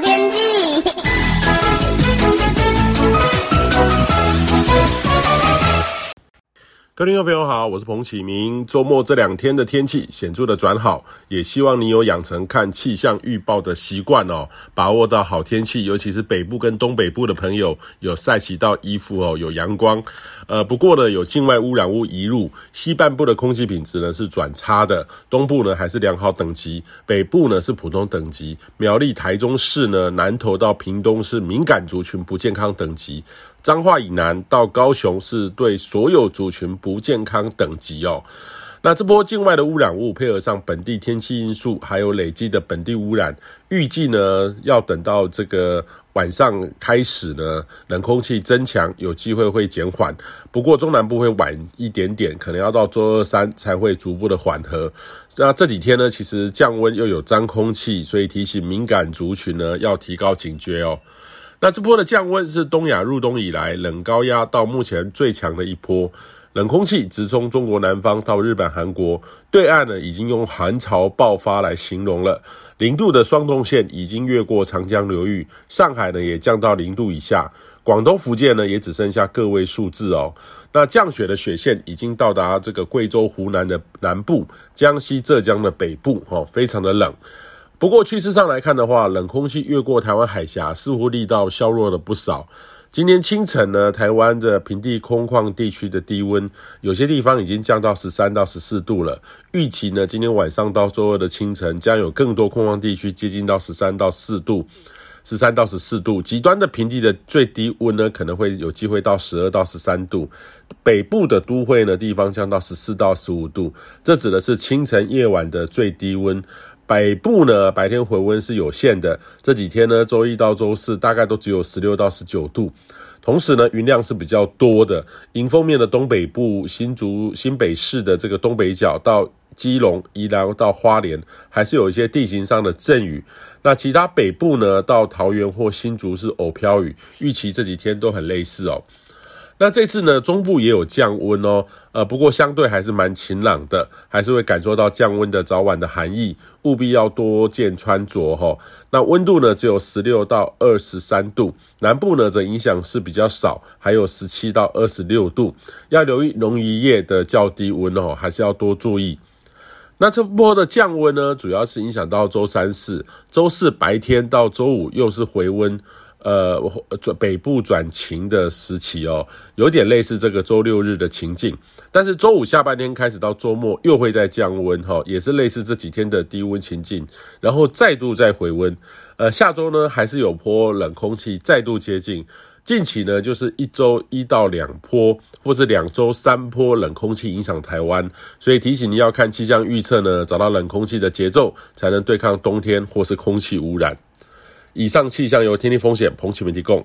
天气。各位听众朋友好，我是彭启明。周末这两天的天气显著的转好，也希望你有养成看气象预报的习惯哦，把握到好天气，尤其是北部跟东北部的朋友有晒洗到衣服哦，有阳光。呃，不过呢，有境外污染物移入，西半部的空气品质呢是转差的，东部呢还是良好等级，北部呢是普通等级，苗栗、台中市呢，南投到屏东是敏感族群不健康等级。彰化以南到高雄是对所有族群不健康等级哦。那这波境外的污染物配合上本地天气因素，还有累积的本地污染，预计呢要等到这个晚上开始呢，冷空气增强，有机会会减缓。不过中南部会晚一点点，可能要到周二三才会逐步的缓和。那这几天呢，其实降温又有脏空气，所以提醒敏感族群呢要提高警觉哦。那这波的降温是东亚入冬以来冷高压到目前最强的一波，冷空气直冲中国南方到日本、韩国对岸呢，已经用寒潮爆发来形容了。零度的霜冻线已经越过长江流域，上海呢也降到零度以下，广东、福建呢也只剩下个位数字哦。那降雪的雪线已经到达这个贵州、湖南的南部，江西、浙江的北部，哦，非常的冷。不过趋势上来看的话，冷空气越过台湾海峡，似乎力道削弱了不少。今天清晨呢，台湾的平地空旷地区的低温，有些地方已经降到十三到十四度了。预期呢，今天晚上到周二的清晨，将有更多空旷地区接近到十三到四度，十三到十四度。极端的平地的最低温呢，可能会有机会到十二到十三度。北部的都会呢，地方降到十四到十五度。这指的是清晨夜晚的最低温。北部呢，白天回温是有限的。这几天呢，周一到周四大概都只有十六到十九度。同时呢，云量是比较多的。迎风面的东北部、新竹、新北市的这个东北角到基隆、宜兰到花莲，还是有一些地形上的阵雨。那其他北部呢，到桃园或新竹是偶飘雨。预期这几天都很类似哦。那这次呢，中部也有降温哦，呃，不过相对还是蛮晴朗的，还是会感受到降温的早晚的寒意，务必要多件穿着哈。那温度呢，只有十六到二十三度，南部呢则影响是比较少，还有十七到二十六度，要留意农渔业的较低温哦，还是要多注意。那这波的降温呢，主要是影响到周三四，周四白天到周五又是回温。呃，转北部转晴的时期哦，有点类似这个周六日的情境，但是周五下半天开始到周末又会再降温哈，也是类似这几天的低温情境，然后再度再回温。呃，下周呢还是有波冷空气再度接近，近期呢就是一周一到两波，或是两周三波冷空气影响台湾，所以提醒你要看气象预测呢，找到冷空气的节奏，才能对抗冬天或是空气污染。以上气象由天气风险彭启明提供。